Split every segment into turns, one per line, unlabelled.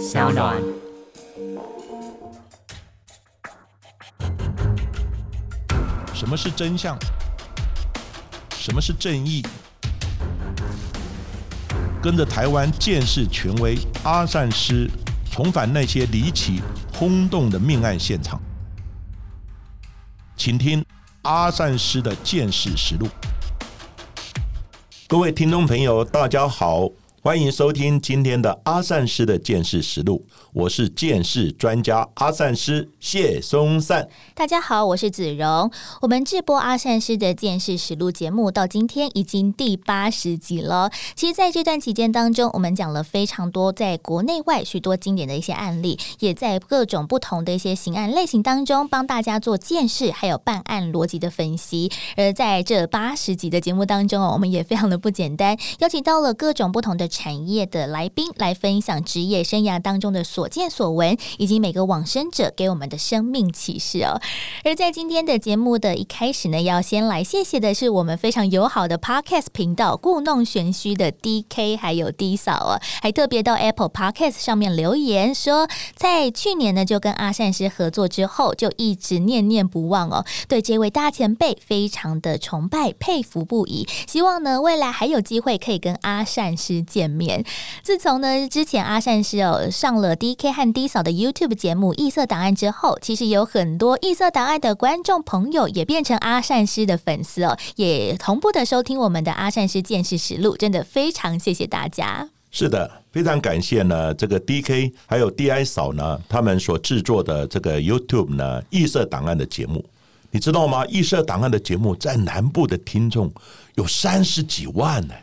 小暖。
什么是真相？什么是正义？跟着台湾建士权威阿善师，重返那些离奇轰动的命案现场，请听阿善师的见识实录。各位听众朋友，大家好，欢迎收听今天的阿善师的见识实录。我是见识专家阿善师谢松善。
大家好，我是子荣。我们直播阿善师的见识实录节目到今天已经第八十集了。其实，在这段期间当中，我们讲了非常多在国内外许多经典的一些案例，也在各种不同的一些刑案类型当中帮大家做见识，还有办案逻辑的分析。而在这八十集的节目当中哦，我们也非常的不简单，邀请到了各种不同的产业的来宾来分享职业生涯当中的所见所闻，以及每个往生者给我们的生命启示哦。而在今天的节目的一开始呢，要先来谢谢的是我们非常友好的 Podcast 频道“故弄玄虚”的 DK 还有 D 嫂哦，还特别到 Apple Podcast 上面留言说，在去年呢就跟阿善师合作之后，就一直念念不忘哦，对这位大前辈非常的崇拜佩服不已，希望呢未来还有机会可以跟阿善师见见面。自从呢之前阿善师哦上了 DK 和 D 嫂的 YouTube 节目《异色档案》之后，其实有很多异色档案的观众朋友也变成阿善师的粉丝哦，也同步的收听我们的阿善师见识实录，真的非常谢谢大家。
是的，非常感谢呢，这个 D K 还有 D I 嫂呢，他们所制作的这个 YouTube 呢异色档案的节目，你知道吗？异色档案的节目在南部的听众有三十几万呢，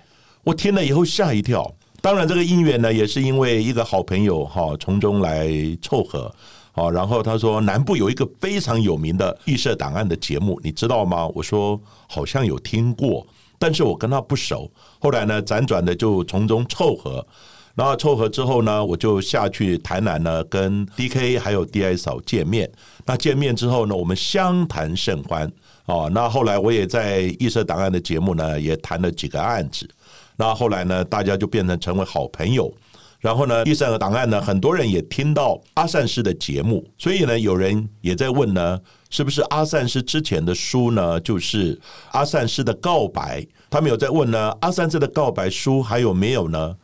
我听了以后吓一跳。当然，这个姻缘呢，也是因为一个好朋友哈从中来凑合。好，然后他说南部有一个非常有名的预设档案的节目，你知道吗？我说好像有听过，但是我跟他不熟。后来呢，辗转的就从中凑合，然后凑合之后呢，我就下去台南呢，跟 D K 还有 D I 嫂见面。那见面之后呢，我们相谈甚欢。哦，那后来我也在预设档案的节目呢，也谈了几个案子。那后来呢，大家就变成成为好朋友。然后呢，第三个档案呢，很多人也听到阿善师的节目，所以呢，有人也在问呢，是不是阿善师之前的书呢，就是阿善师的告白？他们有在问呢，阿善师的告白书还有没有呢？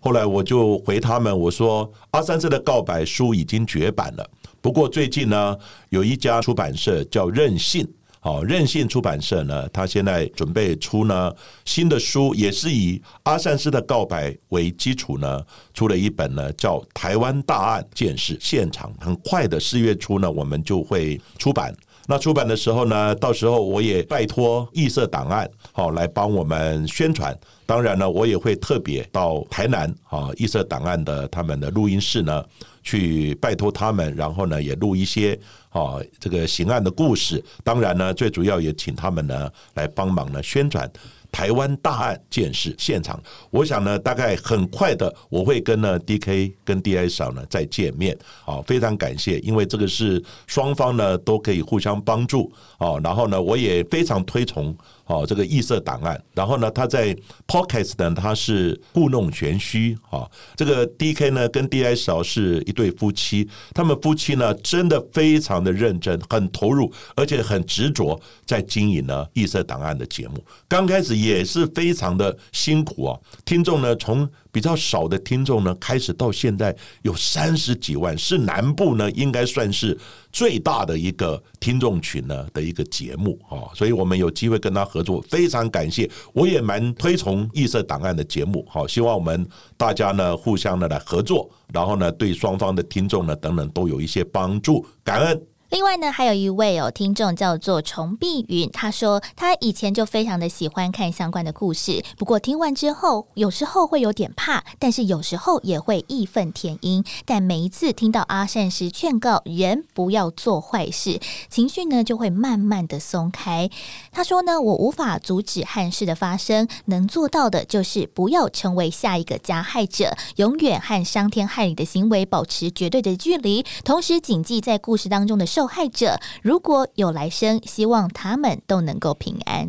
后来我就回他们，我说阿善师的告白书已经绝版了，不过最近呢，有一家出版社叫任性。好，任性出版社呢，他现在准备出呢新的书，也是以阿善斯的告白为基础呢，出了一本呢叫《台湾大案见识现场》，很快的四月初呢，我们就会出版。那出版的时候呢，到时候我也拜托异色档案好来帮我们宣传。当然呢，我也会特别到台南啊异色档案的他们的录音室呢，去拜托他们，然后呢也录一些啊这个刑案的故事。当然呢，最主要也请他们呢来帮忙呢宣传。台湾大案件事现场，我想呢，大概很快的，我会跟呢 D K 跟 D I 嫂呢再见面。好，非常感谢，因为这个是双方呢都可以互相帮助。哦，然后呢，我也非常推崇哦这个异色档案。然后呢，他在 pocast 呢，他是故弄玄虚。哈，这个 D K 呢跟 D I 嫂是一对夫妻，他们夫妻呢真的非常的认真，很投入，而且很执着在经营呢异色档案的节目。刚开始也是非常的辛苦啊，听众呢从比较少的听众呢，开始到现在有三十几万，是南部呢应该算是最大的一个听众群呢的一个节目啊，所以我们有机会跟他合作，非常感谢。我也蛮推崇异色档案的节目，好，希望我们大家呢互相的来合作，然后呢对双方的听众呢等等都有一些帮助，感恩。
另外呢，还有一位哦听众叫做崇碧云，他说他以前就非常的喜欢看相关的故事，不过听完之后，有时候会有点怕，但是有时候也会义愤填膺。但每一次听到阿善师劝告人不要做坏事，情绪呢就会慢慢的松开。他说呢，我无法阻止憾事的发生，能做到的就是不要成为下一个加害者，永远和伤天害理的行为保持绝对的距离，同时谨记在故事当中的受受害者，如果有来生，希望他们都能够平安。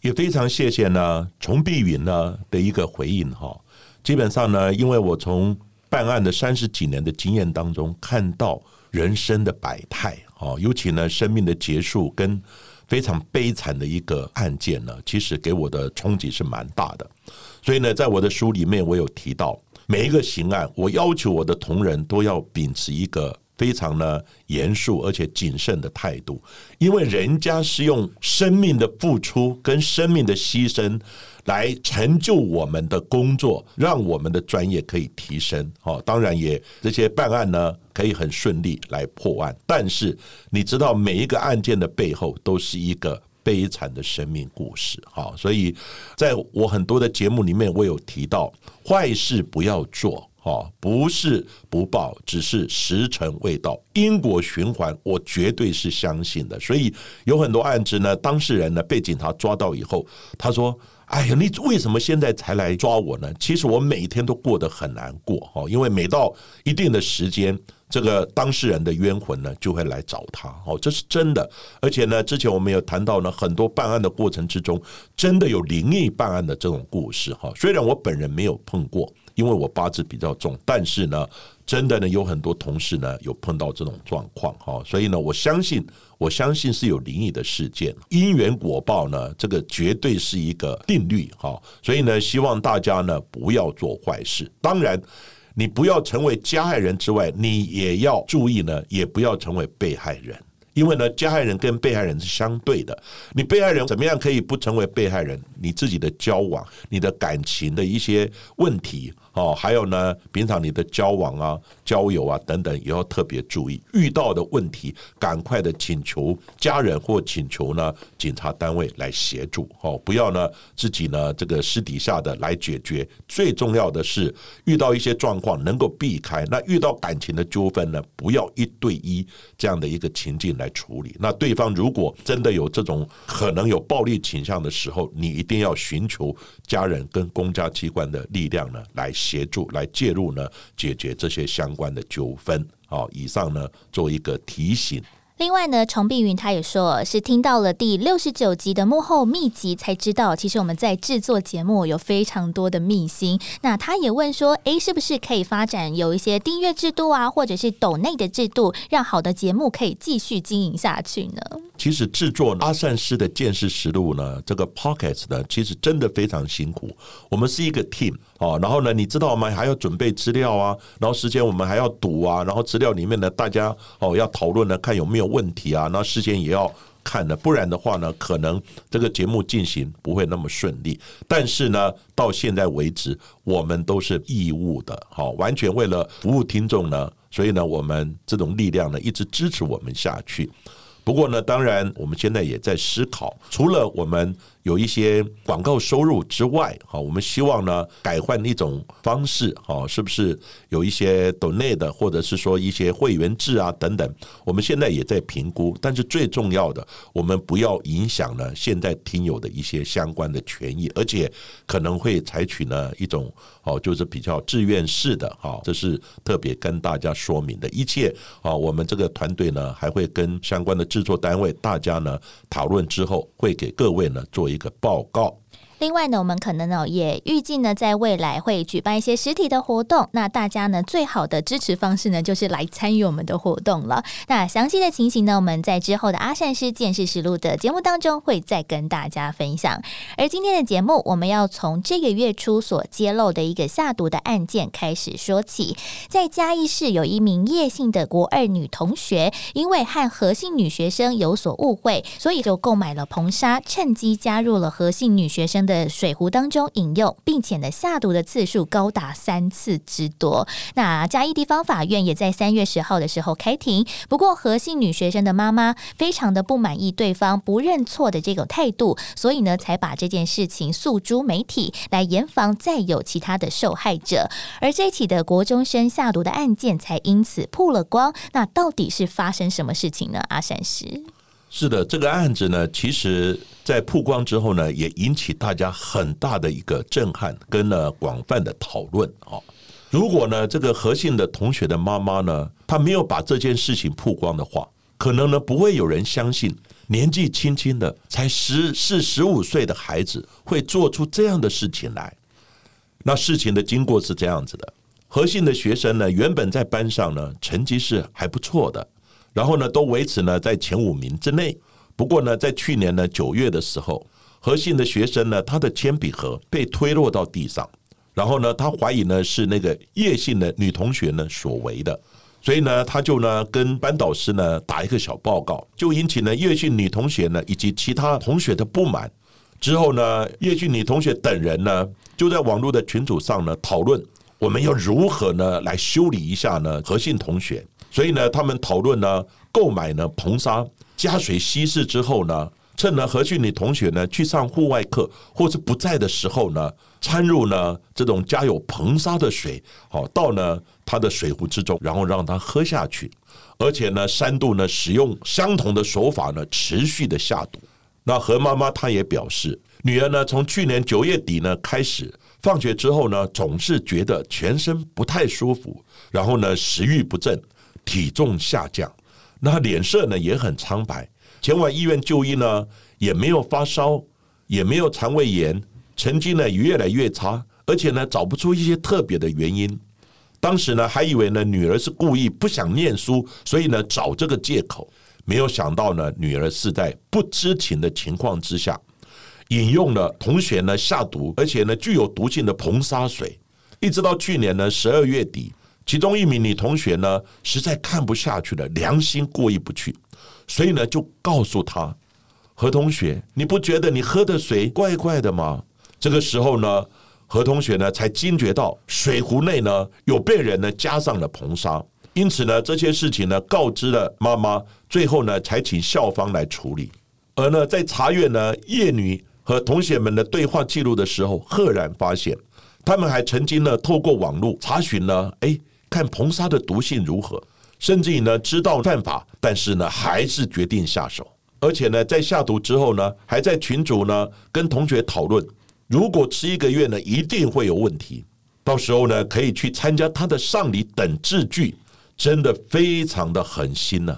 也非常谢谢呢，崇碧云呢的一个回应哈。基本上呢，因为我从办案的三十几年的经验当中，看到人生的百态啊，尤其呢，生命的结束跟非常悲惨的一个案件呢，其实给我的冲击是蛮大的。所以呢，在我的书里面，我有提到每一个刑案，我要求我的同仁都要秉持一个。非常呢严肃而且谨慎的态度，因为人家是用生命的付出跟生命的牺牲来成就我们的工作，让我们的专业可以提升。哦，当然也这些办案呢可以很顺利来破案，但是你知道每一个案件的背后都是一个悲惨的生命故事。好，所以在我很多的节目里面，我有提到坏事不要做。哦，不是不报，只是时辰未到。因果循环，我绝对是相信的。所以有很多案子呢，当事人呢被警察抓到以后，他说：“哎呀，你为什么现在才来抓我呢？”其实我每天都过得很难过哈，因为每到一定的时间，这个当事人的冤魂呢就会来找他。哦，这是真的。而且呢，之前我们有谈到呢，很多办案的过程之中，真的有灵异办案的这种故事。哈，虽然我本人没有碰过。因为我八字比较重，但是呢，真的呢，有很多同事呢有碰到这种状况哈，所以呢，我相信，我相信是有灵异的事件，因缘果报呢，这个绝对是一个定律哈，所以呢，希望大家呢不要做坏事。当然，你不要成为加害人之外，你也要注意呢，也不要成为被害人。因为呢，加害人跟被害人是相对的。你被害人怎么样可以不成为被害人？你自己的交往、你的感情的一些问题。哦，还有呢，平常你的交往啊、交友啊等等，也要特别注意。遇到的问题，赶快的请求家人或请求呢警察单位来协助。哦，不要呢自己呢这个私底下的来解决。最重要的是，遇到一些状况能够避开。那遇到感情的纠纷呢，不要一对一这样的一个情境来处理。那对方如果真的有这种可能有暴力倾向的时候，你一定要寻求家人跟公家机关的力量呢来。协助来介入呢，解决这些相关的纠纷。好，以上呢做一个提醒。
另外呢，崇碧云他也说是听到了第六十九集的幕后秘籍，才知道其实我们在制作节目有非常多的秘辛。那他也问说，诶，是不是可以发展有一些订阅制度啊，或者是抖内的制度，让好的节目可以继续经营下去呢？
其实制作阿善师的见识实录呢，这个 pockets 呢，其实真的非常辛苦。我们是一个 team 哦，然后呢，你知道吗？还要准备资料啊，然后时间我们还要读啊，然后资料里面呢，大家哦要讨论呢，看有没有问题啊，那事先也要看的，不然的话呢，可能这个节目进行不会那么顺利。但是呢，到现在为止，我们都是义务的，好，完全为了服务听众呢，所以呢，我们这种力量呢，一直支持我们下去。不过呢，当然，我们现在也在思考，除了我们。有一些广告收入之外，哈，我们希望呢改换一种方式，哈，是不是有一些 donate 或者是说一些会员制啊等等？我们现在也在评估，但是最重要的，我们不要影响了现在听友的一些相关的权益，而且可能会采取呢一种哦，就是比较自愿式的，哈，这是特别跟大家说明的。一切啊，我们这个团队呢还会跟相关的制作单位大家呢讨论之后，会给各位呢做。一个报告。
另外呢，我们可能呢也预计呢，在未来会举办一些实体的活动。那大家呢，最好的支持方式呢，就是来参与我们的活动了。那详细的情形呢，我们在之后的阿善师见识实录的节目当中会再跟大家分享。而今天的节目，我们要从这个月初所揭露的一个下毒的案件开始说起。在嘉义市，有一名叶姓的国二女同学，因为和何姓女学生有所误会，所以就购买了硼砂，趁机加入了何姓女学生。的的水壶当中饮用，并且呢下毒的次数高达三次之多。那嘉义地方法院也在三月十号的时候开庭。不过何姓女学生的妈妈非常的不满意对方不认错的这种态度，所以呢才把这件事情诉诸媒体，来严防再有其他的受害者。而这起的国中生下毒的案件才因此曝了光。那到底是发生什么事情呢？阿善师。
是的，这个案子呢，其实在曝光之后呢，也引起大家很大的一个震撼，跟呢广泛的讨论啊。如果呢这个何姓的同学的妈妈呢，她没有把这件事情曝光的话，可能呢不会有人相信年纪轻轻的才十四十五岁的孩子会做出这样的事情来。那事情的经过是这样子的：何姓的学生呢，原本在班上呢成绩是还不错的，然后呢都维持呢在前五名之内。不过呢，在去年呢九月的时候，何姓的学生呢，他的铅笔盒被推落到地上，然后呢，他怀疑呢是那个叶姓的女同学呢所为的，所以呢，他就呢跟班导师呢打一个小报告，就引起呢叶姓女同学呢以及其他同学的不满。之后呢，叶姓女同学等人呢就在网络的群组上呢讨论，我们要如何呢来修理一下呢何姓同学。所以呢，他们讨论呢购买呢硼砂。加水稀释之后呢，趁呢何俊女同学呢去上户外课或是不在的时候呢，掺入呢这种加有硼砂的水，好到呢他的水壶之中，然后让他喝下去，而且呢三度呢使用相同的手法呢持续的下毒。那何妈妈她也表示，女儿呢从去年九月底呢开始放学之后呢，总是觉得全身不太舒服，然后呢食欲不振，体重下降。那脸色呢也很苍白，前往医院就医呢也没有发烧，也没有肠胃炎，成绩呢也越来越差，而且呢找不出一些特别的原因。当时呢还以为呢女儿是故意不想念书，所以呢找这个借口，没有想到呢女儿是在不知情的情况之下，饮用了同学呢下毒，而且呢具有毒性的硼砂水，一直到去年呢十二月底。其中一名女同学呢，实在看不下去了，良心过意不去，所以呢，就告诉他何同学：“你不觉得你喝的水怪怪的吗？”这个时候呢，何同学呢才惊觉到水壶内呢有被人呢加上了硼砂，因此呢，这些事情呢告知了妈妈，最后呢才请校方来处理。而呢，在查阅呢叶女和同学们的对话记录的时候，赫然发现他们还曾经呢透过网络查询呢，哎。看硼砂的毒性如何，甚至于呢知道犯法，但是呢还是决定下手，而且呢在下毒之后呢，还在群主呢跟同学讨论，如果吃一个月呢一定会有问题，到时候呢可以去参加他的丧礼等字句，真的非常的狠心呢。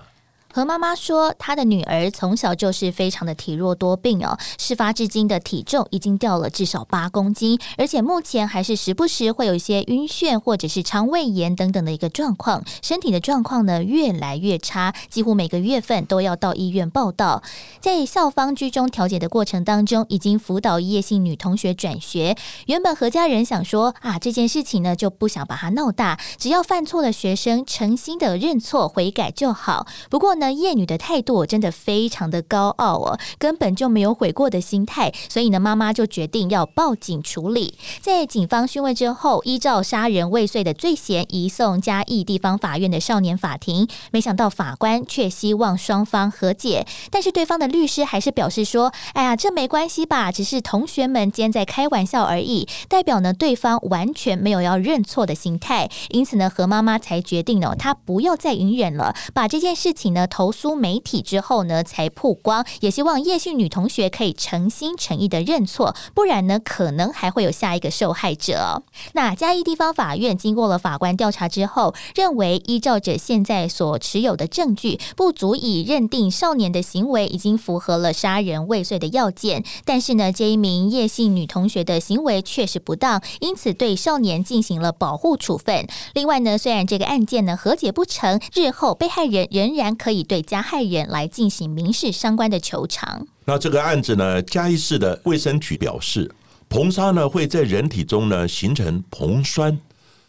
何妈妈说，她的女儿从小就是非常的体弱多病哦，事发至今的体重已经掉了至少八公斤，而且目前还是时不时会有一些晕眩或者是肠胃炎等等的一个状况，身体的状况呢越来越差，几乎每个月份都要到医院报道。在校方居中调解的过程当中，已经辅导叶姓女同学转学。原本何家人想说啊，这件事情呢就不想把它闹大，只要犯错的学生诚心的认错悔改就好。不过。那叶女的态度真的非常的高傲哦，根本就没有悔过的心态，所以呢，妈妈就决定要报警处理。在警方讯问之后，依照杀人未遂的罪嫌移送嘉义地方法院的少年法庭。没想到法官却希望双方和解，但是对方的律师还是表示说：“哎呀，这没关系吧，只是同学们间在开玩笑而已。”代表呢，对方完全没有要认错的心态。因此呢，何妈妈才决定呢，她不要再隐忍了，把这件事情呢。投诉媒体之后呢，才曝光。也希望叶姓女同学可以诚心诚意的认错，不然呢，可能还会有下一个受害者。那嘉义地方法院经过了法官调查之后，认为依照着现在所持有的证据，不足以认定少年的行为已经符合了杀人未遂的要件。但是呢，这一名叶姓女同学的行为确实不当，因此对少年进行了保护处分。另外呢，虽然这个案件呢和解不成，日后被害人仍然可以。对加害人来进行民事相关的求偿。
那这个案子呢，嘉义市的卫生局表示，硼砂呢会在人体中呢形成硼酸，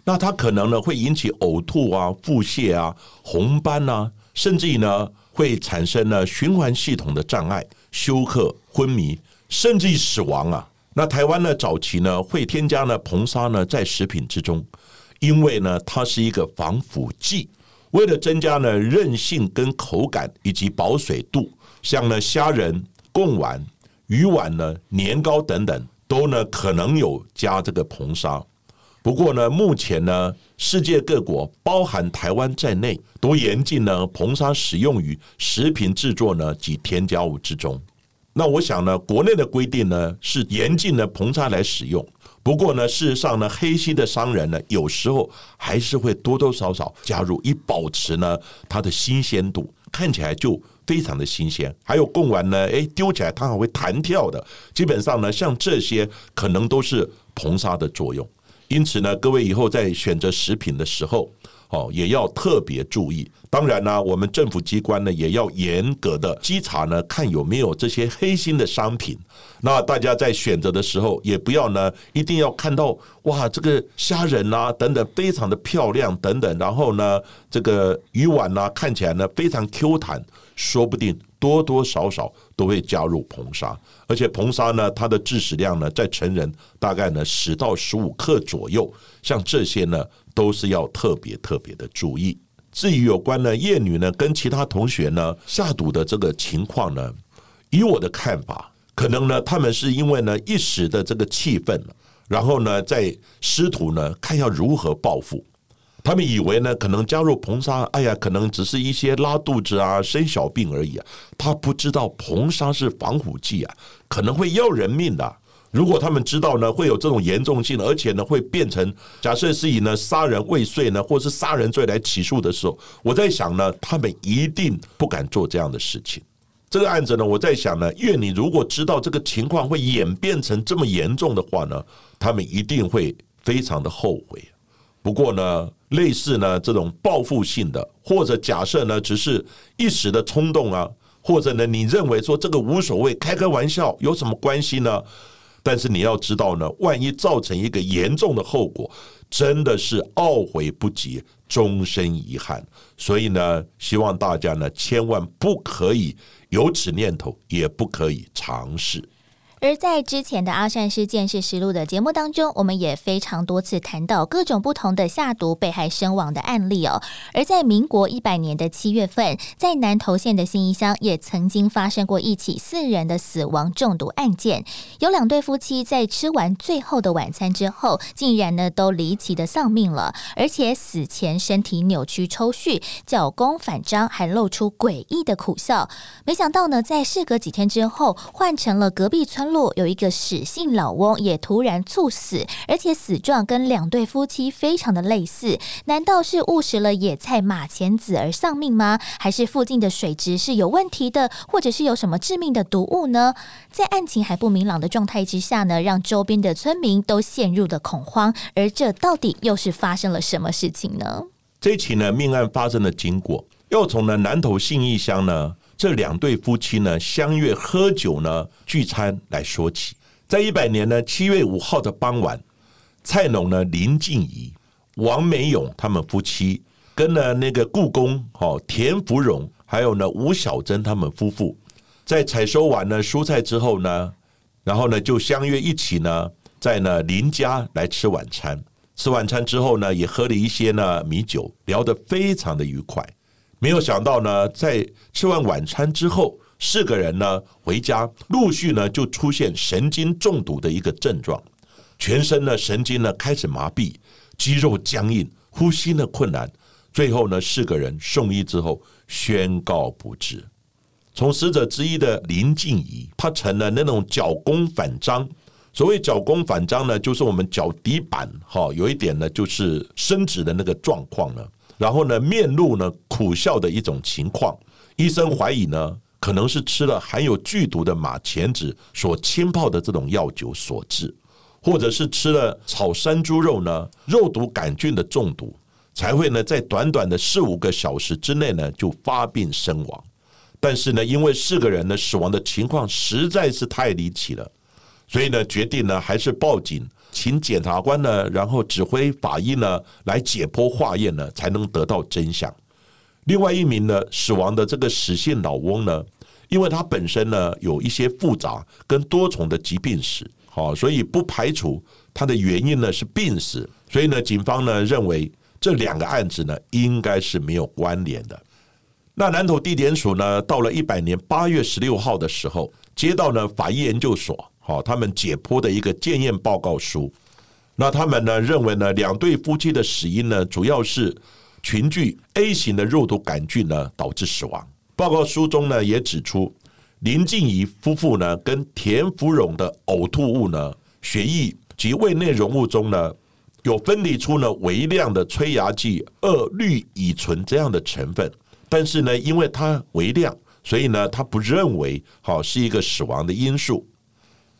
那它可能呢会引起呕吐啊、腹泻啊、红斑啊，甚至于呢会产生呢循环系统的障碍、休克、昏迷，甚至于死亡啊。那台湾呢早期呢会添加呢硼砂呢在食品之中，因为呢它是一个防腐剂。为了增加呢韧性跟口感以及保水度，像呢虾仁、贡丸、鱼丸呢年糕等等，都呢可能有加这个硼砂。不过呢，目前呢世界各国，包含台湾在内，都严禁呢硼砂使用于食品制作呢及添加物之中。那我想呢，国内的规定呢是严禁呢硼砂来使用。不过呢，事实上呢，黑心的商人呢，有时候还是会多多少少加入，以保持呢它的新鲜度，看起来就非常的新鲜。还有贡丸呢，哎，丢起来它还会弹跳的。基本上呢，像这些可能都是硼砂的作用。因此呢，各位以后在选择食品的时候，哦，也要特别注意。当然呢，我们政府机关呢也要严格的稽查呢，看有没有这些黑心的商品。那大家在选择的时候，也不要呢一定要看到哇，这个虾仁啊等等非常的漂亮等等，然后呢，这个鱼丸呢看起来呢非常 Q 弹，说不定多多少少都会加入硼砂，而且硼砂呢它的致死量呢在成人大概呢十到十五克左右，像这些呢都是要特别特别的注意。至于有关呢，叶女呢跟其他同学呢下毒的这个情况呢，以我的看法，可能呢他们是因为呢一时的这个气愤，然后呢在师徒呢看要如何报复，他们以为呢可能加入硼砂，哎呀，可能只是一些拉肚子啊、生小病而已啊，他不知道硼砂是防腐剂啊，可能会要人命的。如果他们知道呢，会有这种严重性，而且呢会变成假设是以呢杀人未遂呢，或是杀人罪来起诉的时候，我在想呢，他们一定不敢做这样的事情。这个案子呢，我在想呢，因为你如果知道这个情况会演变成这么严重的话呢，他们一定会非常的后悔。不过呢，类似呢这种报复性的，或者假设呢只是一时的冲动啊，或者呢你认为说这个无所谓，开个玩笑有什么关系呢？但是你要知道呢，万一造成一个严重的后果，真的是懊悔不及，终身遗憾。所以呢，希望大家呢，千万不可以有此念头，也不可以尝试。
而在之前的阿善师见识实录的节目当中，我们也非常多次谈到各种不同的下毒被害身亡的案例哦。而在民国一百年的七月份，在南投县的新义乡也曾经发生过一起四人的死亡中毒案件，有两对夫妻在吃完最后的晚餐之后，竟然呢都离奇的丧命了，而且死前身体扭曲抽搐，脚弓反张，还露出诡异的苦笑。没想到呢，在事隔几天之后，换成了隔壁村。有一个史姓老翁也突然猝死，而且死状跟两对夫妻非常的类似。难道是误食了野菜马钱子而丧命吗？还是附近的水质是有问题的，或者是有什么致命的毒物呢？在案情还不明朗的状态之下呢，让周边的村民都陷入了恐慌。而这到底又是发生了什么事情呢？
这起呢命案发生的经过，要从呢南投信义乡呢。这两对夫妻呢，相约喝酒呢，聚餐来说起。在一百年呢七月五号的傍晚，蔡农呢林静怡、王美勇他们夫妻，跟呢那个故宫哦田福荣，还有呢吴小珍他们夫妇，在采收完呢蔬菜之后呢，然后呢就相约一起呢，在呢林家来吃晚餐。吃晚餐之后呢，也喝了一些呢米酒，聊得非常的愉快。没有想到呢，在吃完晚餐之后，四个人呢回家，陆续呢就出现神经中毒的一个症状，全身呢神经呢开始麻痹，肌肉僵硬，呼吸呢困难，最后呢四个人送医之后宣告不治。从死者之一的林静怡，她成了那种脚弓反张。所谓脚弓反张呢，就是我们脚底板哈有一点呢就是伸直的那个状况呢。然后呢，面露呢苦笑的一种情况，医生怀疑呢，可能是吃了含有剧毒的马钱子所浸泡的这种药酒所致，或者是吃了炒山猪肉呢，肉毒杆菌的中毒，才会呢在短短的四五个小时之内呢就发病身亡。但是呢，因为四个人呢死亡的情况实在是太离奇了，所以呢决定呢还是报警。请检察官呢，然后指挥法医呢来解剖化验呢，才能得到真相。另外一名呢死亡的这个史姓老翁呢，因为他本身呢有一些复杂跟多重的疾病史，好，所以不排除他的原因呢是病死。所以呢，警方呢认为这两个案子呢应该是没有关联的。那南投地检署呢，到了一百年八月十六号的时候，接到呢法医研究所。好，他们解剖的一个检验报告书，那他们呢认为呢，两对夫妻的死因呢，主要是群聚 A 型的肉毒杆菌呢导致死亡。报告书中呢也指出，林静怡夫妇呢跟田福荣的呕吐物呢、血液及胃内容物中呢，有分离出呢微量的催芽剂二氯乙醇这样的成分，但是呢，因为它微量，所以呢，他不认为好是一个死亡的因素。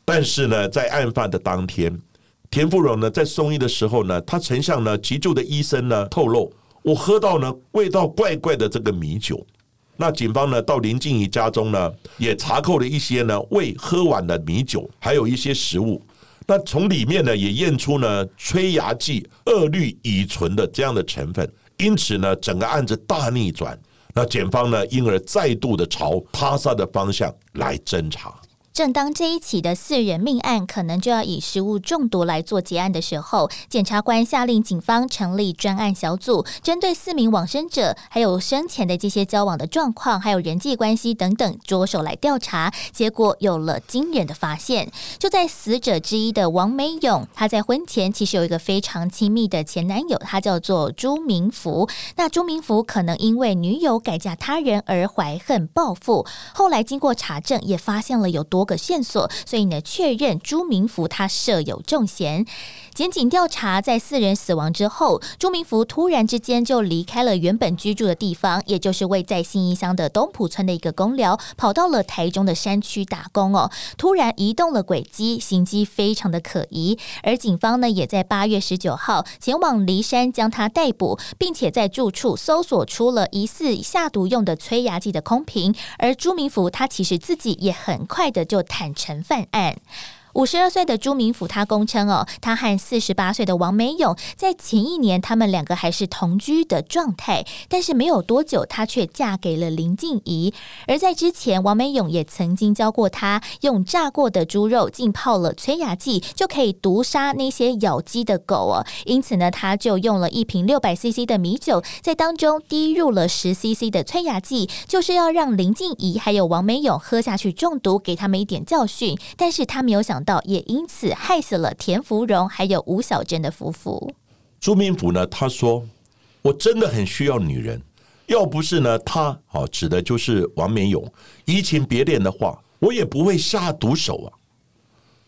但是呢，在案发的当天，田芙蓉呢在送医的时候呢，他曾向呢急救的医生呢透露，我喝到呢味道怪怪的这个米酒。那警方呢到林静怡家中呢，也查扣了一些呢未喝完的米酒，还有一些食物。那从里面呢也验出呢催芽剂二氯乙醇的这样的成分，因此呢整个案子大逆转。那检方呢因而再度的朝他杀的方向来侦查。
正当这一起的四人命案可能就要以食物中毒来做结案的时候，检察官下令警方成立专案小组，针对四名往生者还有生前的这些交往的状况，还有人际关系等等着手来调查。结果有了惊人的发现，就在死者之一的王美勇，他在婚前其实有一个非常亲密的前男友，他叫做朱明福。那朱明福可能因为女友改嫁他人而怀恨报复，后来经过查证也发现了有多。个线索，所以呢，确认朱明福他设有重嫌。检警调查，在四人死亡之后，朱明福突然之间就离开了原本居住的地方，也就是位在新义乡的东浦村的一个公寮，跑到了台中的山区打工哦。突然移动了轨迹，行迹非常的可疑。而警方呢，也在八月十九号前往骊山将他逮捕，并且在住处搜索出了疑似下毒用的催芽剂的空瓶。而朱明福他其实自己也很快的就坦诚犯案。五十二岁的朱明甫，他供称哦，他和四十八岁的王美勇在前一年，他们两个还是同居的状态，但是没有多久，她却嫁给了林静怡。而在之前，王美勇也曾经教过他用炸过的猪肉浸泡了催芽剂，就可以毒杀那些咬鸡的狗哦。因此呢，他就用了一瓶六百 CC 的米酒，在当中滴入了十 CC 的催芽剂，就是要让林静怡还有王美勇喝下去中毒，给他们一点教训。但是他没有想。到也因此害死了田芙蓉还有吴小珍的夫妇。
朱明甫呢？他说：“我真的很需要女人，要不是呢，他哦，指的就是王美勇移情别恋的话，我也不会下毒手啊。”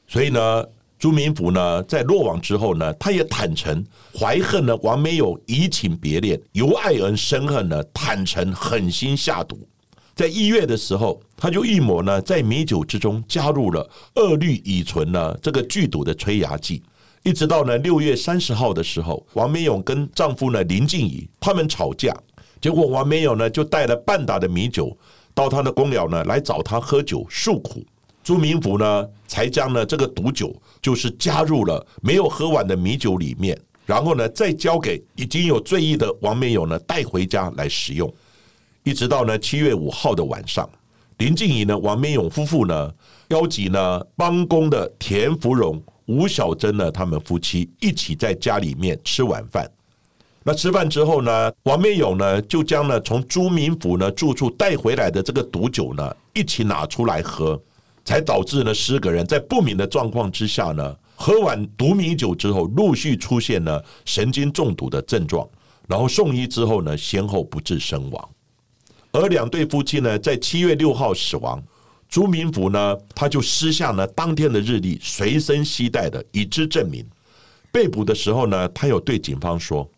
所以呢，朱明甫呢，在落网之后呢，他也坦诚怀恨呢，王美勇移情别恋，由爱而生恨呢，坦诚狠心下毒。在一月的时候，他就一抹呢，在米酒之中加入了二氯乙醇呢，这个剧毒的催芽剂。一直到呢六月三十号的时候，王明勇跟丈夫呢林静怡他们吵架，结果王明勇呢就带了半打的米酒到他的公寮呢来找他喝酒诉苦。朱明福呢才将呢这个毒酒就是加入了没有喝完的米酒里面，然后呢再交给已经有醉意的王明勇呢带回家来食用。一直到呢七月五号的晚上，林静怡呢、王明勇夫妇呢邀集呢帮工的田芙蓉、吴小珍呢，他们夫妻一起在家里面吃晚饭。那吃饭之后呢，王明勇呢就将呢从朱明府呢住处带回来的这个毒酒呢一起拿出来喝，才导致呢十个人在不明的状况之下呢喝完毒米酒之后，陆续出现了神经中毒的症状，然后送医之后呢，先后不治身亡。而两对夫妻呢，在七月六号死亡。朱明福呢，他就私下呢，当天的日历随身携带的，以之证明。被捕的时候呢，他有对警方说：“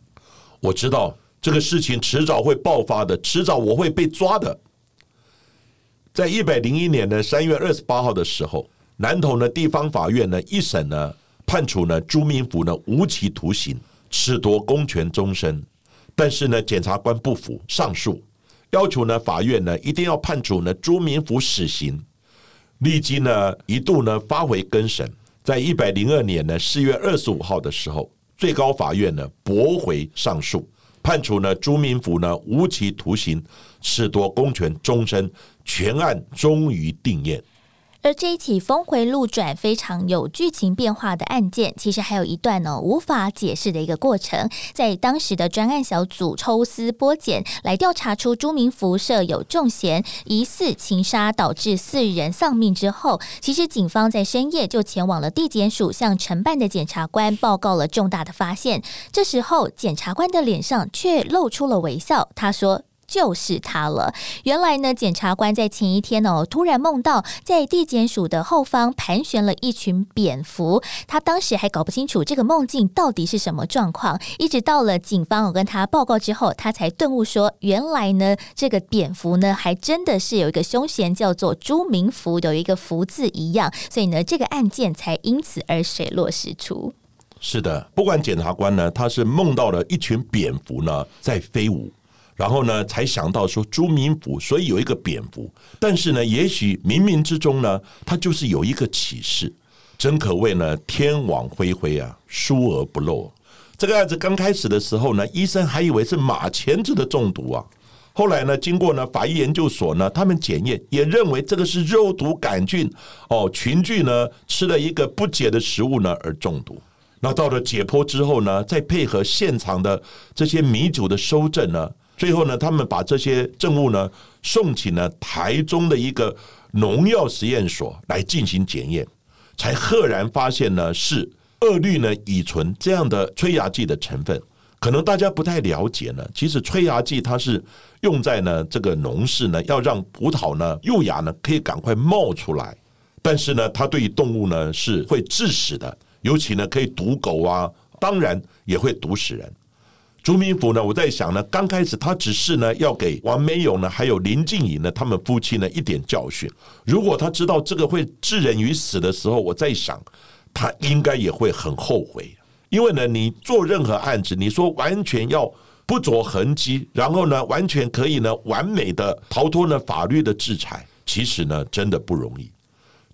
我知道这个事情迟早会爆发的，迟早我会被抓的。”在一百零一年的三月二十八号的时候，南投的地方法院呢，一审呢，判处呢朱明福呢无期徒刑，褫夺公权终身。但是呢，检察官不服，上诉。要求呢，法院呢一定要判处呢朱明福死刑。立即呢一度呢发回更审，在一百零二年呢四月二十五号的时候，最高法院呢驳回上诉，判处呢朱明福呢无期徒刑，褫夺公权终身，全案终于定验。
而这一起峰回路转、非常有剧情变化的案件，其实还有一段呢无法解释的一个过程。在当时的专案小组抽丝剥茧来调查出朱明福设有重嫌，疑似情杀导致四人丧命之后，其实警方在深夜就前往了地检署，向承办的检察官报告了重大的发现。这时候，检察官的脸上却露出了微笑，他说。就是他了。原来呢，检察官在前一天哦，突然梦到在地检署的后方盘旋了一群蝙蝠。他当时还搞不清楚这个梦境到底是什么状况，一直到了警方有跟他报告之后，他才顿悟说，原来呢，这个蝙蝠呢，还真的是有一个凶嫌叫做朱明福，有一个福字一样，所以呢，这个案件才因此而水落石出。
是的，不管检察官呢，他是梦到了一群蝙蝠呢在飞舞，然后呢才想到说朱明福，所以有一个蝙蝠。但是呢，也许冥冥之中呢，他就是有一个启示。真可谓呢，天网恢恢啊，疏而不漏。这个案子刚开始的时候呢，医生还以为是马钳子的中毒啊。后来呢，经过呢法医研究所呢，他们检验也认为这个是肉毒杆菌哦，群聚呢吃了一个不洁的食物呢而中毒。那到了解剖之后呢，再配合现场的这些米酒的收证呢，最后呢，他们把这些证物呢送请了台中的一个农药实验所来进行检验。才赫然发现呢，是二氯呢乙醇这样的催芽剂的成分。可能大家不太了解呢，其实催芽剂它是用在呢这个农事呢，要让葡萄呢幼芽呢可以赶快冒出来。但是呢，它对于动物呢是会致死的，尤其呢可以毒狗啊，当然也会毒死人。朱明福呢，我在想呢，刚开始他只是呢要给王美勇呢，还有林静怡呢，他们夫妻呢一点教训。如果他知道这个会置人于死的时候，我在想，他应该也会很后悔。因为呢，你做任何案子，你说完全要不着痕迹，然后呢，完全可以呢完美的逃脱呢法律的制裁，其实呢真的不容易。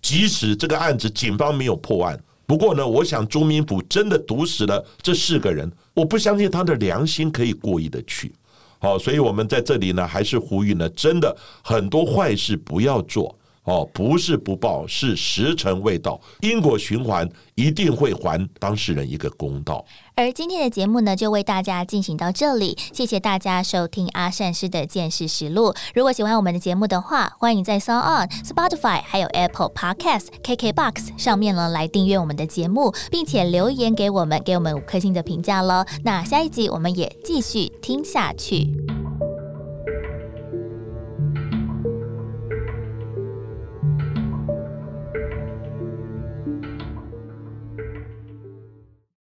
即使这个案子警方没有破案。不过呢，我想朱明甫真的毒死了这四个人，我不相信他的良心可以过意的去。好，所以我们在这里呢，还是呼吁呢，真的很多坏事不要做。哦，不是不报，是时辰未到，因果循环一定会还当事人一个公道。
而今天的节目呢，就为大家进行到这里，谢谢大家收听阿善师的见识实录。如果喜欢我们的节目的话，欢迎在 s o n Spotify 还有 Apple Podcast、KKBox 上面呢来订阅我们的节目，并且留言给我们，给我们五颗星的评价喽。那下一集我们也继续听下去。